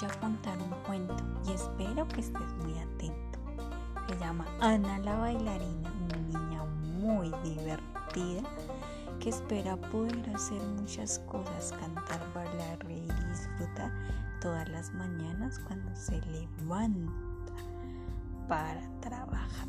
voy a contar un cuento y espero que estés muy atento. Se llama Ana la bailarina, una niña muy divertida que espera poder hacer muchas cosas, cantar, bailar, reír y disfrutar todas las mañanas cuando se levanta para trabajar.